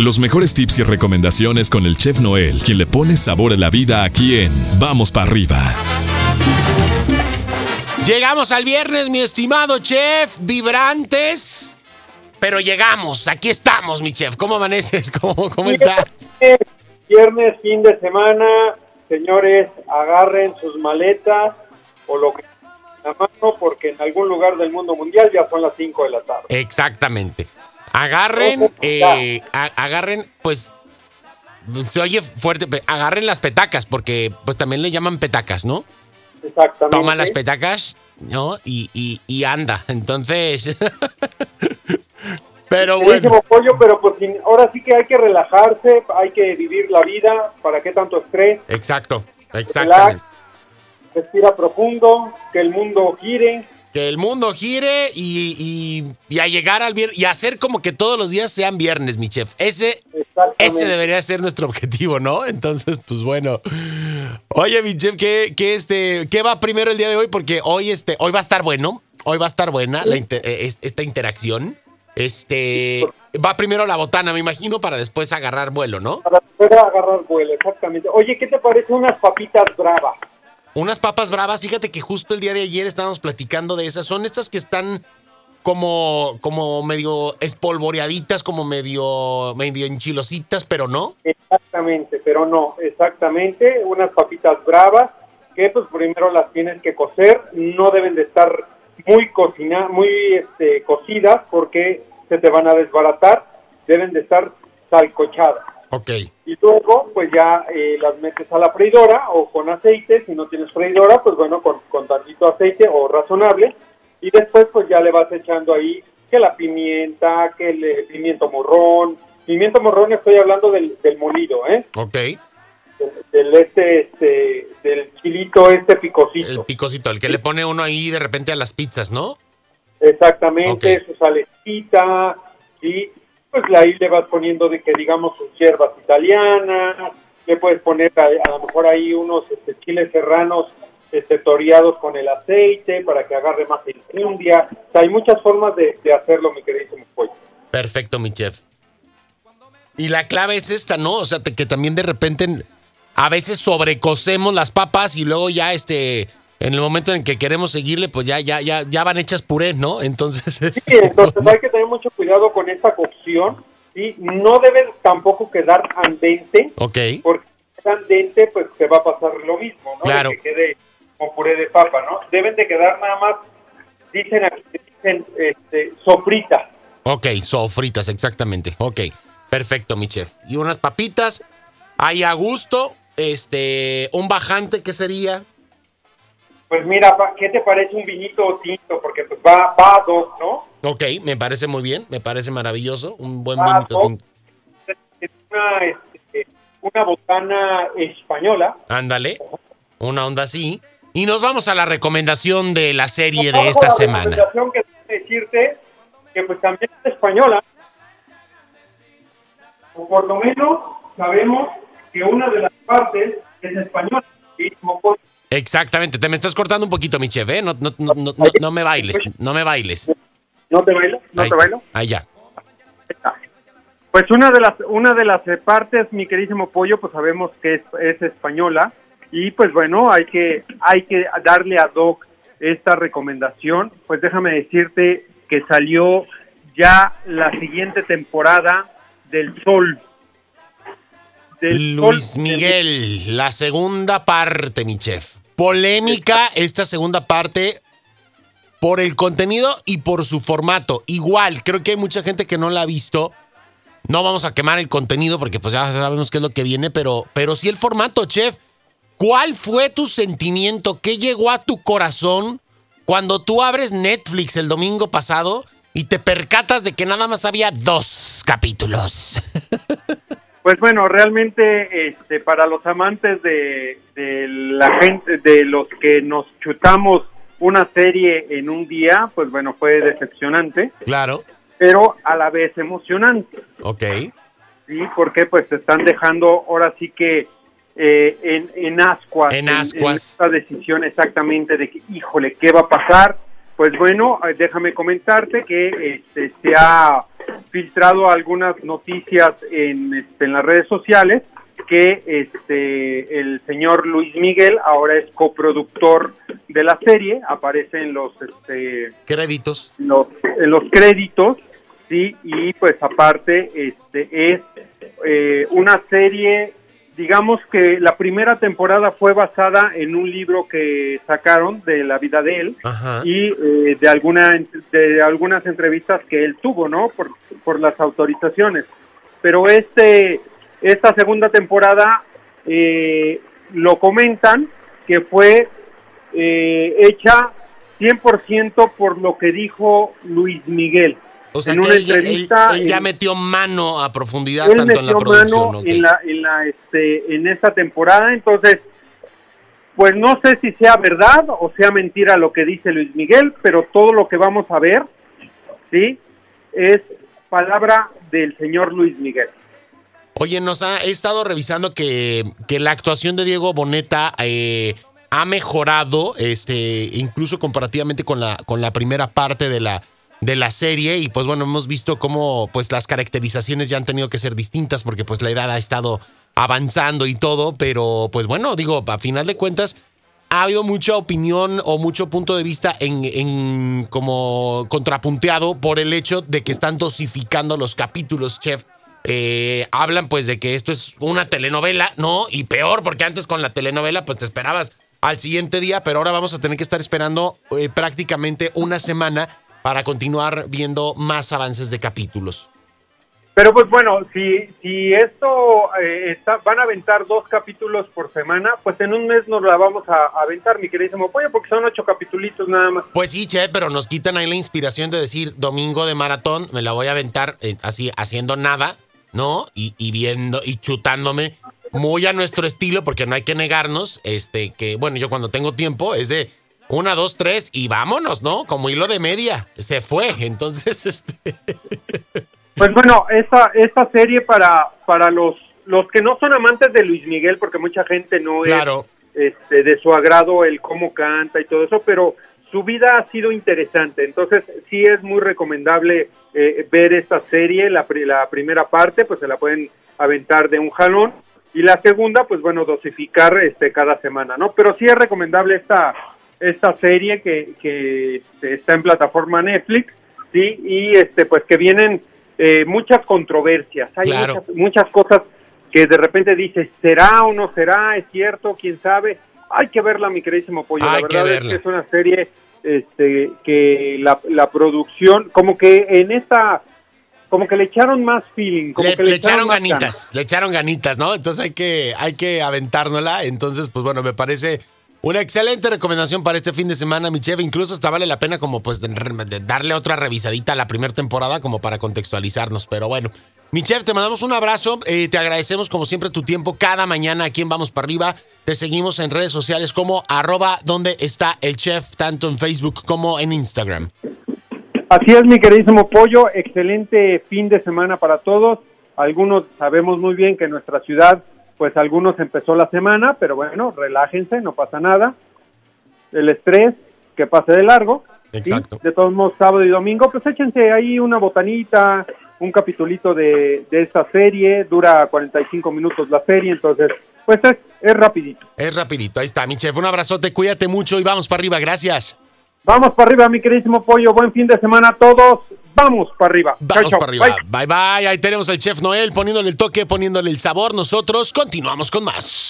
Los mejores tips y recomendaciones con el chef Noel, quien le pone sabor a la vida aquí en Vamos para arriba. Llegamos al viernes, mi estimado chef, vibrantes. Pero llegamos, aquí estamos, mi chef. ¿Cómo amaneces? ¿Cómo, cómo estás? Viernes, fin de semana, señores, agarren sus maletas o lo que la mano porque en algún lugar del mundo mundial ya son las 5 de la tarde. Exactamente. Agarren, eh, agarren, pues, se oye fuerte, agarren las petacas, porque pues también le llaman petacas, ¿no? Exactamente. Toma las petacas, ¿no? Y, y, anda. Entonces. pero bueno. pollo, pero pues ahora sí que hay que relajarse, hay que vivir la vida. ¿Para qué tanto estrés? Exacto, exactamente. respira profundo, que el mundo gire que el mundo gire y, a llegar al viernes y hacer como que todos los días sean viernes, mi chef. Ese, ese debería ser nuestro objetivo, ¿no? Entonces, pues bueno. Oye, mi chef, ¿qué, este, ¿qué va primero el día de hoy? Porque hoy, este, hoy va a estar bueno. Hoy va a estar buena eh, esta interacción. Este va primero la botana, me imagino, para después agarrar vuelo, ¿no? Para después agarrar vuelo, exactamente. Oye, ¿qué te parece unas papitas bravas? Unas papas bravas, fíjate que justo el día de ayer estábamos platicando de esas. Son estas que están como, como medio espolvoreaditas, como medio, medio enchilositas, pero no. Exactamente, pero no, exactamente. Unas papitas bravas que pues primero las tienes que cocer. No deben de estar muy cocinadas, muy este, cocidas porque se te van a desbaratar. Deben de estar salcochadas. Ok. Y luego, pues ya eh, las metes a la freidora o con aceite. Si no tienes freidora, pues bueno, con, con tantito aceite o razonable. Y después, pues ya le vas echando ahí que la pimienta, que el eh, pimiento morrón. Pimiento morrón estoy hablando del, del molido, ¿eh? Ok. Del, este, este, del chilito este picosito. El picosito, el que le pone uno ahí de repente a las pizzas, ¿no? Exactamente, su salecita, y pues ahí le vas poniendo de que digamos sus hierbas italianas, le puedes poner a, lo mejor ahí unos este, chiles serranos este, toreados con el aceite para que agarre más infundia. O sea, hay muchas formas de, hacerlo, mi querido pollo. Perfecto, mi chef. Y la clave es esta, ¿no? O sea, que también de repente a veces sobrecocemos las papas y luego ya este en el momento en que queremos seguirle, pues ya, ya, ya, ya van hechas puré, ¿no? Entonces. Sí, este, entonces hay que tener mucho cuidado con esta cocción. y No debe tampoco quedar andente. Ok. Porque si andente, pues se va a pasar lo mismo, ¿no? Claro. Que quede con puré de papa, ¿no? Deben de quedar nada más, dicen aquí, dicen este, sofritas. Ok, sofritas, exactamente. Ok, perfecto, mi chef. Y unas papitas, ahí a gusto, este, un bajante, ¿qué sería? Pues mira, ¿qué te parece un vinito tinto? Porque pues va, va a dos, ¿no? Ok, me parece muy bien, me parece maravilloso, un buen vinito tinto. Es una, este, una botana española. Ándale, una onda así. Y nos vamos a la recomendación de la serie de esta semana. La recomendación que decirte que pues también es española. O por lo menos sabemos que una de las partes es española. Y Exactamente, te me estás cortando un poquito, mi chef, ¿eh? No, no, no, no, no me bailes, no me bailes. ¿No te bailo? ¿No te bailo? Ahí ya. Pues una de las una de las partes, mi queridísimo pollo, pues sabemos que es, es española y pues bueno, hay que hay que darle a Doc esta recomendación. Pues déjame decirte que salió ya la siguiente temporada del Sol Luis Miguel, la segunda parte, mi chef. Polémica esta segunda parte por el contenido y por su formato. Igual, creo que hay mucha gente que no la ha visto. No vamos a quemar el contenido porque pues ya sabemos qué es lo que viene, pero, pero sí el formato, chef. ¿Cuál fue tu sentimiento? ¿Qué llegó a tu corazón cuando tú abres Netflix el domingo pasado y te percatas de que nada más había dos capítulos? Pues bueno, realmente este, para los amantes de, la gente, de los que nos chutamos una serie en un día, pues bueno, fue decepcionante. Claro. Pero a la vez emocionante. Ok. Sí, porque pues se están dejando ahora sí que eh, en, en ascuas. En ascuas. esta decisión exactamente de que, híjole, ¿qué va a pasar? Pues bueno, eh, déjame comentarte que este, se ha filtrado algunas noticias en, este, en las redes sociales que este el señor Luis Miguel ahora es coproductor de la serie, aparece en los este, créditos, los, en los créditos, sí, y pues aparte este es eh, una serie, digamos que la primera temporada fue basada en un libro que sacaron de la vida de él y eh, de alguna de algunas entrevistas que él tuvo, ¿no? Por, por las autorizaciones, pero este esta segunda temporada eh, lo comentan que fue eh, hecha 100% por lo que dijo Luis Miguel. O sea, en una entrevista, él, ya metió mano a profundidad tanto en la producción. Mano en, la, en, la, este, en esta temporada, entonces, pues no sé si sea verdad o sea mentira lo que dice Luis Miguel, pero todo lo que vamos a ver, ¿sí? Es palabra del señor Luis Miguel. Oye, nos ha he estado revisando que, que la actuación de Diego Boneta eh, ha mejorado, este, incluso comparativamente con la, con la primera parte de la, de la serie. Y pues bueno, hemos visto cómo pues las caracterizaciones ya han tenido que ser distintas porque pues la edad ha estado avanzando y todo. Pero pues bueno, digo, a final de cuentas, ha habido mucha opinión o mucho punto de vista en, en como contrapunteado por el hecho de que están dosificando los capítulos, chef eh, hablan pues de que esto es una telenovela, ¿no? Y peor, porque antes con la telenovela pues te esperabas al siguiente día, pero ahora vamos a tener que estar esperando eh, prácticamente una semana para continuar viendo más avances de capítulos. Pero pues bueno, si, si esto eh, está, van a aventar dos capítulos por semana, pues en un mes nos la vamos a, aventar, mi queridísimo pollo, porque son ocho capítulos nada más. Pues sí, che, pero nos quitan ahí la inspiración de decir domingo de maratón, me la voy a aventar así haciendo nada ¿no? Y, viendo y chutándome muy a nuestro estilo, porque no hay que negarnos, este, que bueno, yo cuando tengo tiempo es de una, dos, tres y vámonos, ¿no? Como hilo de media, se fue, entonces, este... Pues bueno, esta, esta serie para, para los, los que no son amantes de Luis Miguel, porque mucha gente no es este, de su agrado el cómo canta y todo eso, pero su vida ha sido interesante, entonces sí es muy recomendable eh, ver esta serie, la, la primera parte pues se la pueden aventar de un jalón y la segunda pues bueno dosificar este cada semana, ¿no? Pero sí es recomendable esta esta serie que, que este, está en plataforma Netflix, sí y este pues que vienen eh, muchas controversias, hay muchas, muchas cosas que de repente dices, ¿será o no será? ¿Es cierto? ¿Quién sabe? Hay que verla, mi queridísimo Pollo. la verdad es que es una serie este, que la, la, producción, como que en esta, como que le echaron más feeling. Como le, que le, echaron, ganitas, le echaron ganitas, ¿no? Entonces hay que, hay que aventárnosla. Entonces, pues bueno, me parece una excelente recomendación para este fin de semana, mi chef. Incluso hasta vale la pena como pues darle otra revisadita a la primera temporada como para contextualizarnos. Pero bueno, mi chef, te mandamos un abrazo. Eh, te agradecemos como siempre tu tiempo cada mañana aquí en Vamos para Arriba. Te seguimos en redes sociales como arroba donde está el chef, tanto en Facebook como en Instagram. Así es, mi queridísimo pollo. Excelente fin de semana para todos. Algunos sabemos muy bien que nuestra ciudad, pues algunos empezó la semana, pero bueno, relájense, no pasa nada. El estrés, que pase de largo. Exacto. De todos modos, sábado y domingo, pues échense ahí una botanita, un capitulito de, de esta serie, dura 45 minutos la serie, entonces, pues es, es rapidito. Es rapidito, ahí está, mi chef, un abrazote, cuídate mucho y vamos para arriba, gracias. Vamos para arriba, mi queridísimo pollo, buen fin de semana a todos, vamos para arriba. Vamos para arriba, bye. Bye, ahí tenemos al chef Noel poniéndole el toque, poniéndole el sabor, nosotros continuamos con más.